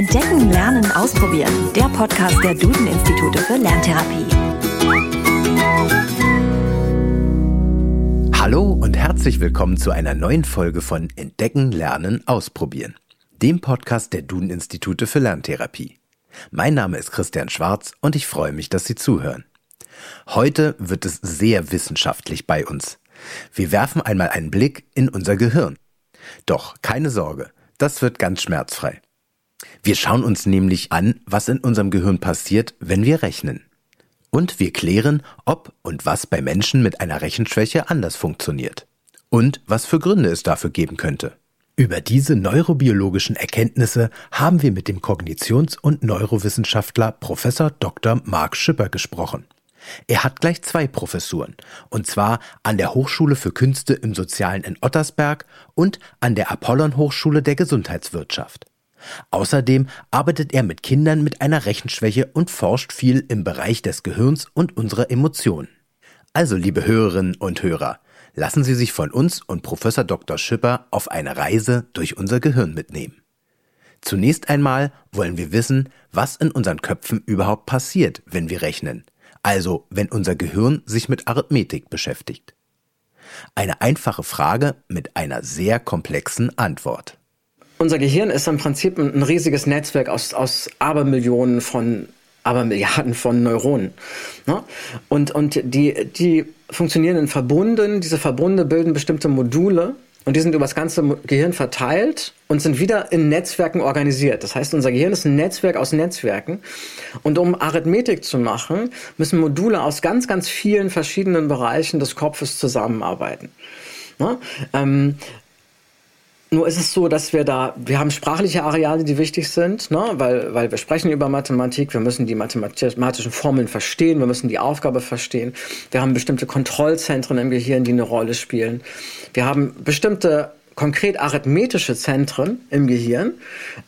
Entdecken, Lernen, Ausprobieren. Der Podcast der Duden-Institute für Lerntherapie. Hallo und herzlich willkommen zu einer neuen Folge von Entdecken, Lernen, Ausprobieren. Dem Podcast der Duden-Institute für Lerntherapie. Mein Name ist Christian Schwarz und ich freue mich, dass Sie zuhören. Heute wird es sehr wissenschaftlich bei uns. Wir werfen einmal einen Blick in unser Gehirn. Doch keine Sorge, das wird ganz schmerzfrei. Wir schauen uns nämlich an, was in unserem Gehirn passiert, wenn wir rechnen. Und wir klären, ob und was bei Menschen mit einer Rechenschwäche anders funktioniert. Und was für Gründe es dafür geben könnte. Über diese neurobiologischen Erkenntnisse haben wir mit dem Kognitions- und Neurowissenschaftler Professor Dr. Mark Schipper gesprochen. Er hat gleich zwei Professuren, und zwar an der Hochschule für Künste im Sozialen in Ottersberg und an der Apollon Hochschule der Gesundheitswirtschaft. Außerdem arbeitet er mit Kindern mit einer Rechenschwäche und forscht viel im Bereich des Gehirns und unserer Emotionen. Also, liebe Hörerinnen und Hörer, lassen Sie sich von uns und Professor Dr. Schipper auf eine Reise durch unser Gehirn mitnehmen. Zunächst einmal wollen wir wissen, was in unseren Köpfen überhaupt passiert, wenn wir rechnen, also wenn unser Gehirn sich mit Arithmetik beschäftigt. Eine einfache Frage mit einer sehr komplexen Antwort unser Gehirn ist im Prinzip ein, riesiges Netzwerk aus, aus Abermillionen von Abermilliarden von Neuronen. Ne? Und, und die, die funktionieren in Verbunden. Diese Verbunde bilden bestimmte Module und die sind über das ganze Gehirn verteilt und sind wieder in Netzwerken organisiert. Das heißt, unser Gehirn ist ein Netzwerk aus Netzwerken. Und um Arithmetik zu machen, müssen Module aus ganz, ganz vielen verschiedenen Bereichen des Kopfes zusammenarbeiten. Ne? Ähm, nur ist es so, dass wir da, wir haben sprachliche Areale, die wichtig sind, ne? weil, weil wir sprechen über Mathematik, wir müssen die mathematischen Formeln verstehen, wir müssen die Aufgabe verstehen. Wir haben bestimmte Kontrollzentren im Gehirn, die eine Rolle spielen. Wir haben bestimmte konkret arithmetische Zentren im Gehirn,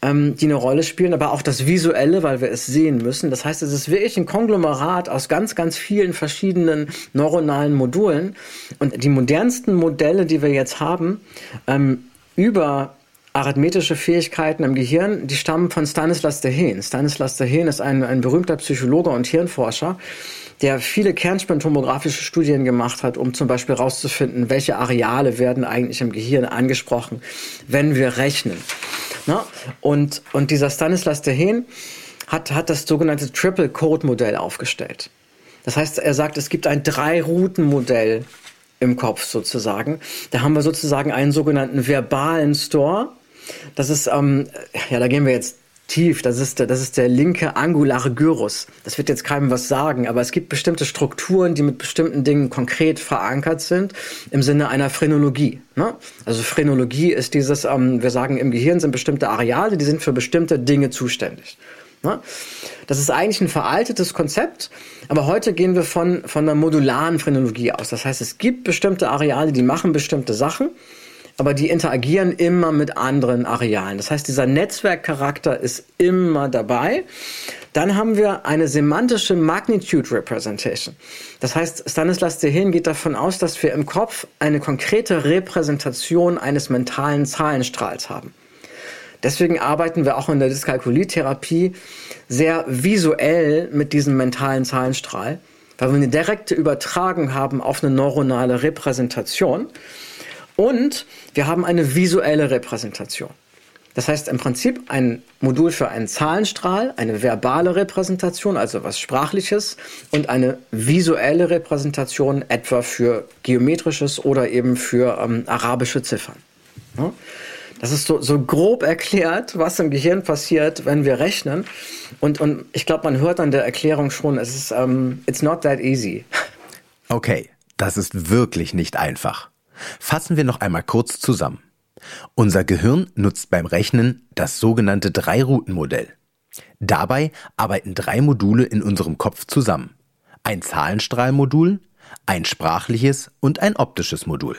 ähm, die eine Rolle spielen, aber auch das Visuelle, weil wir es sehen müssen. Das heißt, es ist wirklich ein Konglomerat aus ganz, ganz vielen verschiedenen neuronalen Modulen. Und die modernsten Modelle, die wir jetzt haben, ähm, über arithmetische Fähigkeiten im Gehirn, die stammen von Stanislas Dehaene. Stanislas Dehaene ist ein, ein berühmter Psychologe und Hirnforscher, der viele kernspintomografische Studien gemacht hat, um zum Beispiel herauszufinden, welche Areale werden eigentlich im Gehirn angesprochen, wenn wir rechnen. Na? Und, und dieser Stanislas Dehaene hat, hat das sogenannte Triple Code Modell aufgestellt. Das heißt, er sagt, es gibt ein Drei-Routen-Modell im Kopf sozusagen. Da haben wir sozusagen einen sogenannten verbalen Store. Das ist, ähm, ja, da gehen wir jetzt tief. Das ist, der, das ist der linke angulare Gyrus. Das wird jetzt keinem was sagen, aber es gibt bestimmte Strukturen, die mit bestimmten Dingen konkret verankert sind im Sinne einer Phrenologie. Ne? Also Phrenologie ist dieses, ähm, wir sagen, im Gehirn sind bestimmte Areale, die sind für bestimmte Dinge zuständig. Ne? Das ist eigentlich ein veraltetes Konzept, aber heute gehen wir von, von einer modularen Phrenologie aus. Das heißt, es gibt bestimmte Areale, die machen bestimmte Sachen, aber die interagieren immer mit anderen Arealen. Das heißt, dieser Netzwerkcharakter ist immer dabei. Dann haben wir eine semantische Magnitude Representation. Das heißt, Stanislas Dehaene geht davon aus, dass wir im Kopf eine konkrete Repräsentation eines mentalen Zahlenstrahls haben. Deswegen arbeiten wir auch in der Dyskalkulietherapie sehr visuell mit diesem mentalen Zahlenstrahl, weil wir eine direkte Übertragung haben auf eine neuronale Repräsentation und wir haben eine visuelle Repräsentation. Das heißt im Prinzip ein Modul für einen Zahlenstrahl, eine verbale Repräsentation, also was Sprachliches, und eine visuelle Repräsentation etwa für geometrisches oder eben für ähm, arabische Ziffern. Ja? Das ist so, so grob erklärt, was im Gehirn passiert, wenn wir rechnen. Und, und ich glaube, man hört an der Erklärung schon, es ist, um, ähm, it's not that easy. Okay, das ist wirklich nicht einfach. Fassen wir noch einmal kurz zusammen. Unser Gehirn nutzt beim Rechnen das sogenannte Drei-Routen-Modell. Dabei arbeiten drei Module in unserem Kopf zusammen. Ein Zahlenstrahlmodul, ein sprachliches und ein optisches Modul.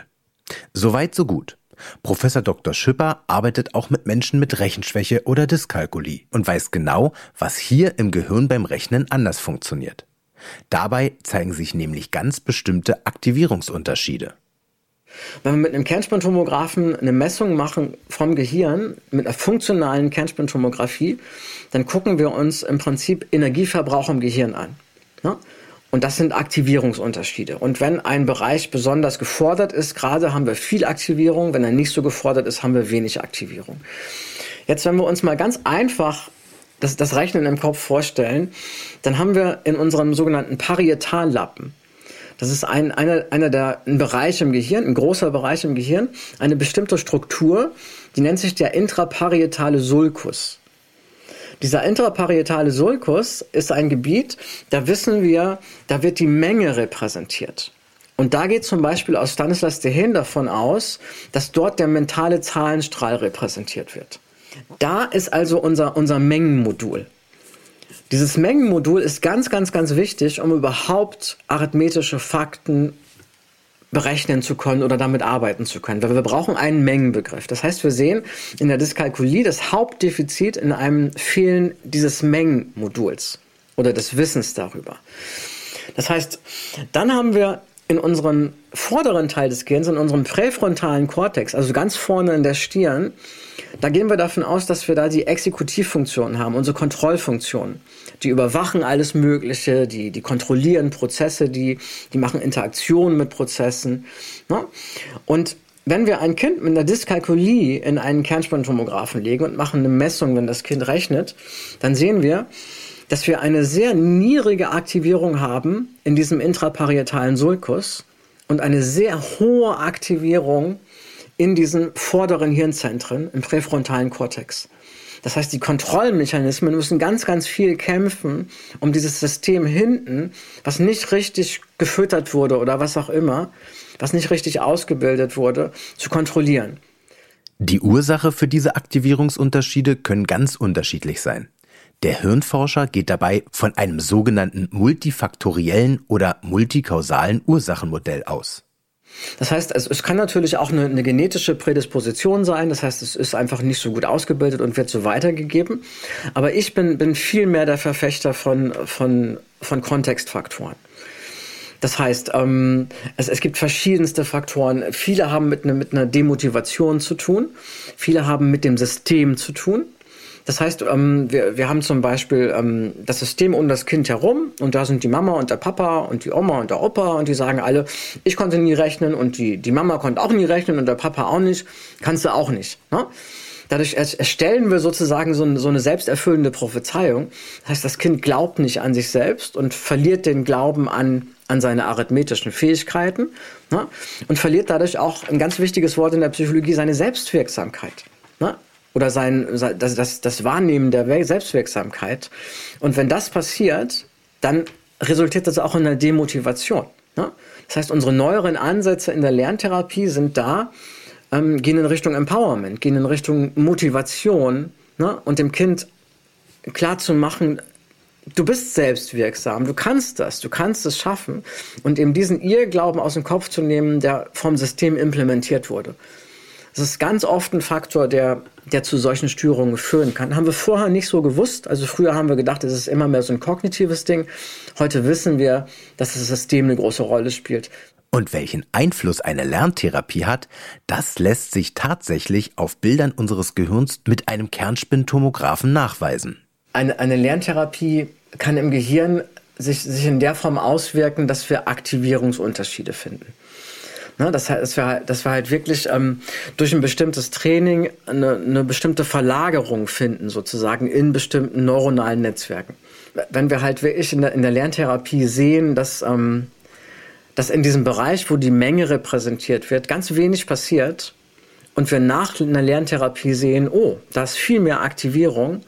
Soweit so gut. Professor Dr. Schipper arbeitet auch mit Menschen mit Rechenschwäche oder Dyskalkulie und weiß genau, was hier im Gehirn beim Rechnen anders funktioniert. Dabei zeigen sich nämlich ganz bestimmte Aktivierungsunterschiede. Wenn wir mit einem Kernspintomographen eine Messung machen vom Gehirn, mit einer funktionalen Kernspintomographie, dann gucken wir uns im Prinzip Energieverbrauch im Gehirn an. Ne? Und das sind Aktivierungsunterschiede. Und wenn ein Bereich besonders gefordert ist, gerade haben wir viel Aktivierung, wenn er nicht so gefordert ist, haben wir wenig Aktivierung. Jetzt, wenn wir uns mal ganz einfach das, das Rechnen im Kopf vorstellen, dann haben wir in unserem sogenannten Parietallappen, das ist ein, einer, einer der ein Bereich im Gehirn, ein großer Bereich im Gehirn, eine bestimmte Struktur, die nennt sich der intraparietale Sulcus. Dieser intraparietale Sulcus ist ein Gebiet, da wissen wir, da wird die Menge repräsentiert. Und da geht zum Beispiel aus Stanislas Dehaene davon aus, dass dort der mentale Zahlenstrahl repräsentiert wird. Da ist also unser, unser Mengenmodul. Dieses Mengenmodul ist ganz, ganz, ganz wichtig, um überhaupt arithmetische Fakten berechnen zu können oder damit arbeiten zu können. Weil wir brauchen einen Mengenbegriff. Das heißt, wir sehen in der Dyskalkulie das Hauptdefizit in einem Fehlen dieses Mengenmoduls oder des Wissens darüber. Das heißt, dann haben wir in unserem vorderen Teil des Gehirns, in unserem präfrontalen Kortex, also ganz vorne in der Stirn, da gehen wir davon aus, dass wir da die Exekutivfunktion haben, unsere Kontrollfunktion. Die überwachen alles Mögliche, die, die kontrollieren Prozesse, die, die machen Interaktionen mit Prozessen. Ne? Und wenn wir ein Kind mit einer Dyskalkulie in einen Kernspintomographen legen und machen eine Messung, wenn das Kind rechnet, dann sehen wir, dass wir eine sehr niedrige Aktivierung haben in diesem intraparietalen Sulcus und eine sehr hohe Aktivierung in diesen vorderen Hirnzentren im präfrontalen Kortex. Das heißt, die Kontrollmechanismen müssen ganz, ganz viel kämpfen, um dieses System hinten, was nicht richtig gefüttert wurde oder was auch immer, was nicht richtig ausgebildet wurde, zu kontrollieren. Die Ursache für diese Aktivierungsunterschiede können ganz unterschiedlich sein. Der Hirnforscher geht dabei von einem sogenannten multifaktoriellen oder multikausalen Ursachenmodell aus. Das heißt, es, es kann natürlich auch eine, eine, genetische Prädisposition sein. Das heißt, es ist einfach nicht so gut ausgebildet und wird so weitergegeben. Aber ich bin, bin viel mehr der Verfechter von, von, von Kontextfaktoren. Das heißt, ähm, es, es gibt verschiedenste Faktoren. Viele haben mit, ne, mit einer Demotivation zu tun. Viele haben mit dem System zu tun. Das heißt, ähm, wir, wir haben zum Beispiel ähm, das System um das Kind herum und da sind die Mama und der Papa und die Oma und der Opa und die sagen alle, ich konnte nie rechnen und die, die Mama konnte auch nie rechnen und der Papa auch nicht, kannst du auch nicht. Ne? Dadurch erstellen wir sozusagen so, eine selbsterfüllende Prophezeiung. Das heißt, das Kind glaubt nicht an sich selbst und verliert den Glauben an, an seine arithmetischen Fähigkeiten ne? und verliert dadurch auch ein ganz wichtiges Wort in der Psychologie, seine Selbstwirksamkeit. Oder sein, das, das, das Wahrnehmen der Selbstwirksamkeit. Und wenn das passiert, dann resultiert das auch in einer Demotivation. Ne? Das heißt, unsere neueren Ansätze in der Lerntherapie sind da, ähm, gehen in Richtung Empowerment, gehen in Richtung Motivation ne? und dem Kind klar zu machen, du bist selbstwirksam, du kannst das, du kannst es schaffen und eben diesen Irrglauben aus dem Kopf zu nehmen, der vom System implementiert wurde. Das ist ganz oft ein Faktor, der, der zu solchen Störungen führen kann. Haben wir vorher nicht so gewusst. Also früher haben wir gedacht, es ist immer mehr so ein kognitives Ding. Heute wissen wir, dass das System eine große Rolle spielt. Und welchen Einfluss eine Lerntherapie hat, das lässt sich tatsächlich auf Bildern unseres Gehirns mit einem Kernspintomographen nachweisen. Eine, eine Lerntherapie kann im Gehirn sich, sich in der Form auswirken, dass wir Aktivierungsunterschiede finden. Ne, das, dass, wir, dass wir halt wirklich ähm, durch ein bestimmtes Training eine, eine bestimmte Verlagerung finden, sozusagen in bestimmten neuronalen Netzwerken. Wenn wir halt wirklich in der, in der Lerntherapie sehen, dass, ähm, dass in diesem Bereich, wo die Menge repräsentiert wird, ganz wenig passiert und wir nach einer Lerntherapie sehen, oh, da ist viel mehr Aktivierung,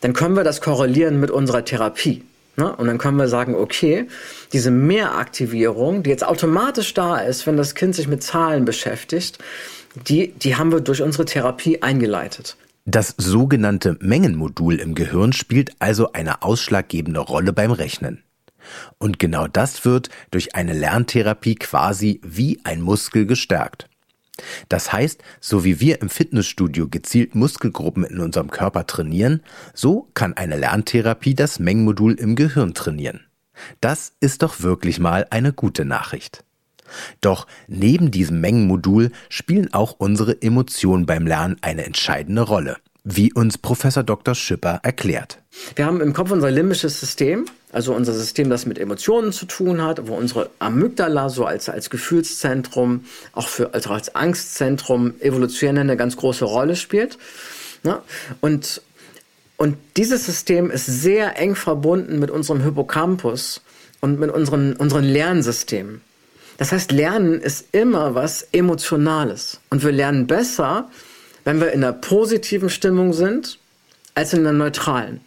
dann können wir das korrelieren mit unserer Therapie. Ne? Und dann können wir sagen, okay, diese Mehraktivierung, die jetzt automatisch da ist, wenn das Kind sich mit Zahlen beschäftigt, die, die haben wir durch unsere Therapie eingeleitet. Das sogenannte Mengenmodul im Gehirn spielt also eine ausschlaggebende Rolle beim Rechnen. Und genau das wird durch eine Lerntherapie quasi wie ein Muskel gestärkt. Das heißt, so wie wir im Fitnessstudio gezielt Muskelgruppen in unserem Körper trainieren, so kann eine Lerntherapie das Mengenmodul im Gehirn trainieren. Das ist doch wirklich mal eine gute Nachricht. Doch neben diesem Mengenmodul spielen auch unsere Emotionen beim Lernen eine entscheidende Rolle, wie uns Professor Dr. Schipper erklärt. Wir haben im Kopf unser limbisches System, also unser System, das mit Emotionen zu tun hat, wo unsere Amygdala so als, als Gefühlszentrum, auch für, also als Angstzentrum evolutionär eine ganz große Rolle spielt. Ne? Und, und dieses System ist sehr eng verbunden mit unserem Hippocampus und mit unseren, unseren Lernsystemen. Das heißt, Lernen ist immer was Emotionales. Und wir lernen besser, wenn wir in einer positiven Stimmung sind, als in einer neutralen.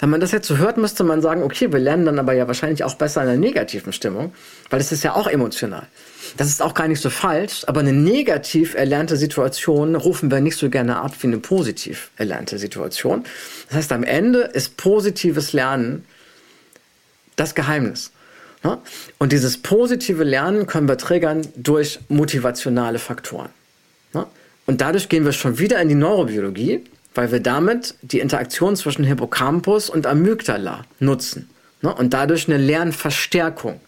Wenn man das jetzt so hört, müsste man sagen, okay, wir lernen dann aber ja wahrscheinlich auch besser in einer negativen Stimmung, weil es ist ja auch emotional. Das ist auch gar nicht so falsch, aber eine negativ erlernte Situation rufen wir nicht so gerne ab wie eine positiv erlernte Situation. Das heißt, am Ende ist positives Lernen das Geheimnis. Und dieses positive Lernen können wir triggern durch motivationale Faktoren. Und dadurch gehen wir schon wieder in die Neurobiologie, weil wir damit die Interaktion zwischen Hippocampus und Amygdala nutzen. Und dadurch eine Lernverstärkung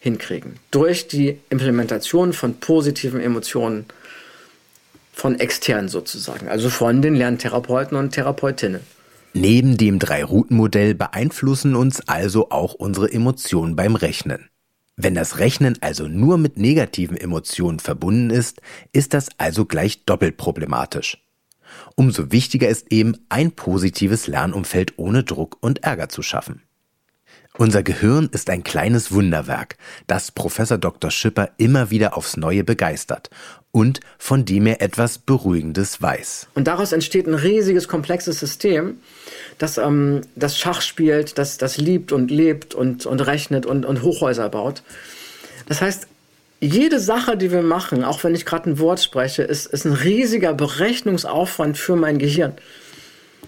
hinkriegen. Durch die Implementation von positiven Emotionen von extern sozusagen, also von den Lerntherapeuten und Therapeutinnen. Neben dem Drei-Routen-Modell beeinflussen uns also auch unsere Emotionen beim Rechnen. Wenn das Rechnen also nur mit negativen Emotionen verbunden ist, ist das also gleich doppelt problematisch. Umso wichtiger ist eben, ein positives Lernumfeld ohne Druck und Ärger zu schaffen. Unser Gehirn ist ein kleines Wunderwerk, das Professor Dr. Schipper immer wieder aufs Neue begeistert und von dem er etwas Beruhigendes weiß. Und daraus entsteht ein riesiges, komplexes System, das, ähm, das Schach spielt, das, das liebt und lebt und, und rechnet und, und Hochhäuser baut. Das heißt, jede Sache, die wir machen, auch wenn ich gerade ein Wort spreche, ist, ist ein riesiger Berechnungsaufwand für mein Gehirn.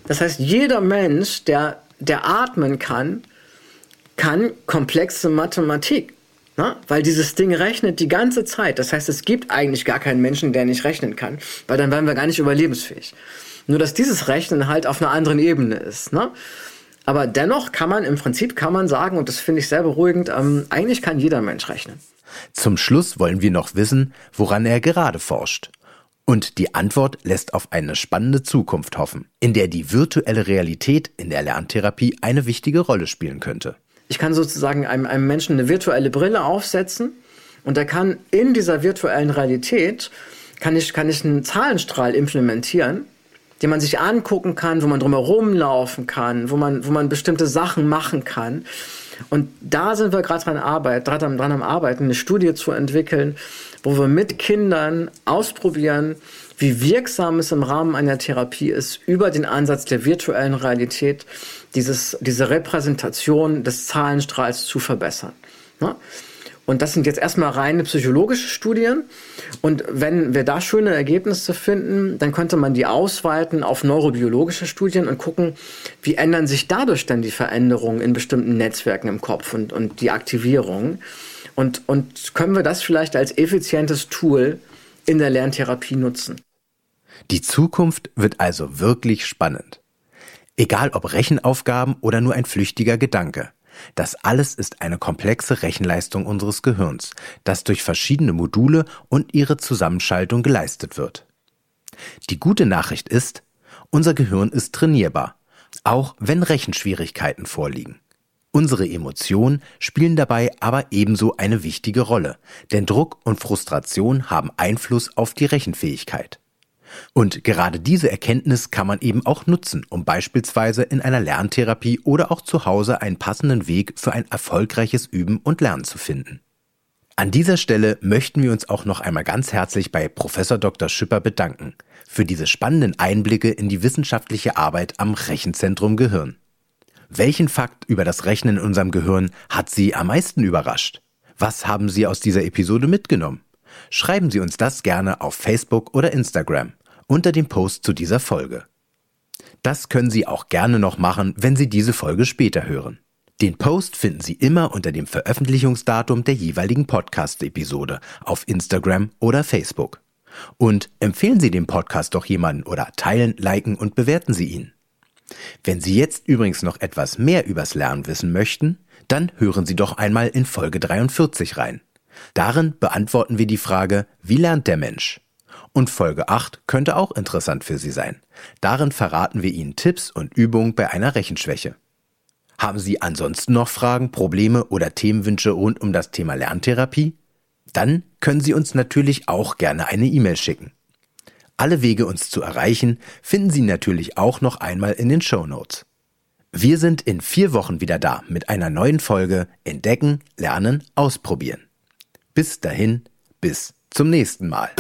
Das heißt, jeder Mensch, der, der atmen kann, kann komplexe Mathematik. Na? Weil dieses Ding rechnet die ganze Zeit. Das heißt, es gibt eigentlich gar keinen Menschen, der nicht rechnen kann, weil dann wären wir gar nicht überlebensfähig. Nur dass dieses Rechnen halt auf einer anderen Ebene ist. Ne? Aber dennoch kann man im Prinzip kann man sagen, und das finde ich sehr beruhigend, ähm, eigentlich kann jeder Mensch rechnen. Zum Schluss wollen wir noch wissen, woran er gerade forscht. Und die Antwort lässt auf eine spannende Zukunft hoffen, in der die virtuelle Realität in der Lerntherapie eine wichtige Rolle spielen könnte. Ich kann sozusagen einem, einem Menschen eine virtuelle Brille aufsetzen und er kann in dieser virtuellen Realität kann ich, kann ich einen Zahlenstrahl implementieren, den man sich angucken kann, wo man drumherum laufen kann, wo man, wo man bestimmte Sachen machen kann. Und da sind wir gerade dran, dran, dran am Arbeiten, eine Studie zu entwickeln, wo wir mit Kindern ausprobieren, wie wirksam es im Rahmen einer Therapie ist, über den Ansatz der virtuellen Realität dieses, diese Repräsentation des Zahlenstrahls zu verbessern. Ne? Und das sind jetzt erstmal reine psychologische Studien. Und wenn wir da schöne Ergebnisse finden, dann könnte man die ausweiten auf neurobiologische Studien und gucken, wie ändern sich dadurch dann die Veränderungen in bestimmten Netzwerken im Kopf und, und die Aktivierung. Und, und können wir das vielleicht als effizientes Tool in der Lerntherapie nutzen? Die Zukunft wird also wirklich spannend. Egal ob Rechenaufgaben oder nur ein flüchtiger Gedanke. Das alles ist eine komplexe Rechenleistung unseres Gehirns, das durch verschiedene Module und ihre Zusammenschaltung geleistet wird. Die gute Nachricht ist, unser Gehirn ist trainierbar, auch wenn Rechenschwierigkeiten vorliegen. Unsere Emotionen spielen dabei aber ebenso eine wichtige Rolle, denn Druck und Frustration haben Einfluss auf die Rechenfähigkeit. Und gerade diese Erkenntnis kann man eben auch nutzen, um beispielsweise in einer Lerntherapie oder auch zu Hause einen passenden Weg für ein erfolgreiches Üben und Lernen zu finden. An dieser Stelle möchten wir uns auch noch einmal ganz herzlich bei Professor Dr. Schipper bedanken für diese spannenden Einblicke in die wissenschaftliche Arbeit am Rechenzentrum Gehirn. Welchen Fakt über das Rechnen in unserem Gehirn hat Sie am meisten überrascht? Was haben Sie aus dieser Episode mitgenommen? Schreiben Sie uns das gerne auf Facebook oder Instagram unter dem Post zu dieser Folge. Das können Sie auch gerne noch machen, wenn Sie diese Folge später hören. Den Post finden Sie immer unter dem Veröffentlichungsdatum der jeweiligen Podcast-Episode auf Instagram oder Facebook. Und empfehlen Sie den Podcast doch jemanden oder teilen, liken und bewerten Sie ihn. Wenn Sie jetzt übrigens noch etwas mehr übers Lernen wissen möchten, dann hören Sie doch einmal in Folge 43 rein. Darin beantworten wir die Frage, wie lernt der Mensch? Und Folge 8 könnte auch interessant für Sie sein. Darin verraten wir Ihnen Tipps und Übungen bei einer Rechenschwäche. Haben Sie ansonsten noch Fragen, Probleme oder Themenwünsche rund um das Thema Lerntherapie? Dann können Sie uns natürlich auch gerne eine E-Mail schicken. Alle Wege, uns zu erreichen, finden Sie natürlich auch noch einmal in den Show Notes. Wir sind in vier Wochen wieder da mit einer neuen Folge Entdecken, Lernen, Ausprobieren. Bis dahin, bis zum nächsten Mal.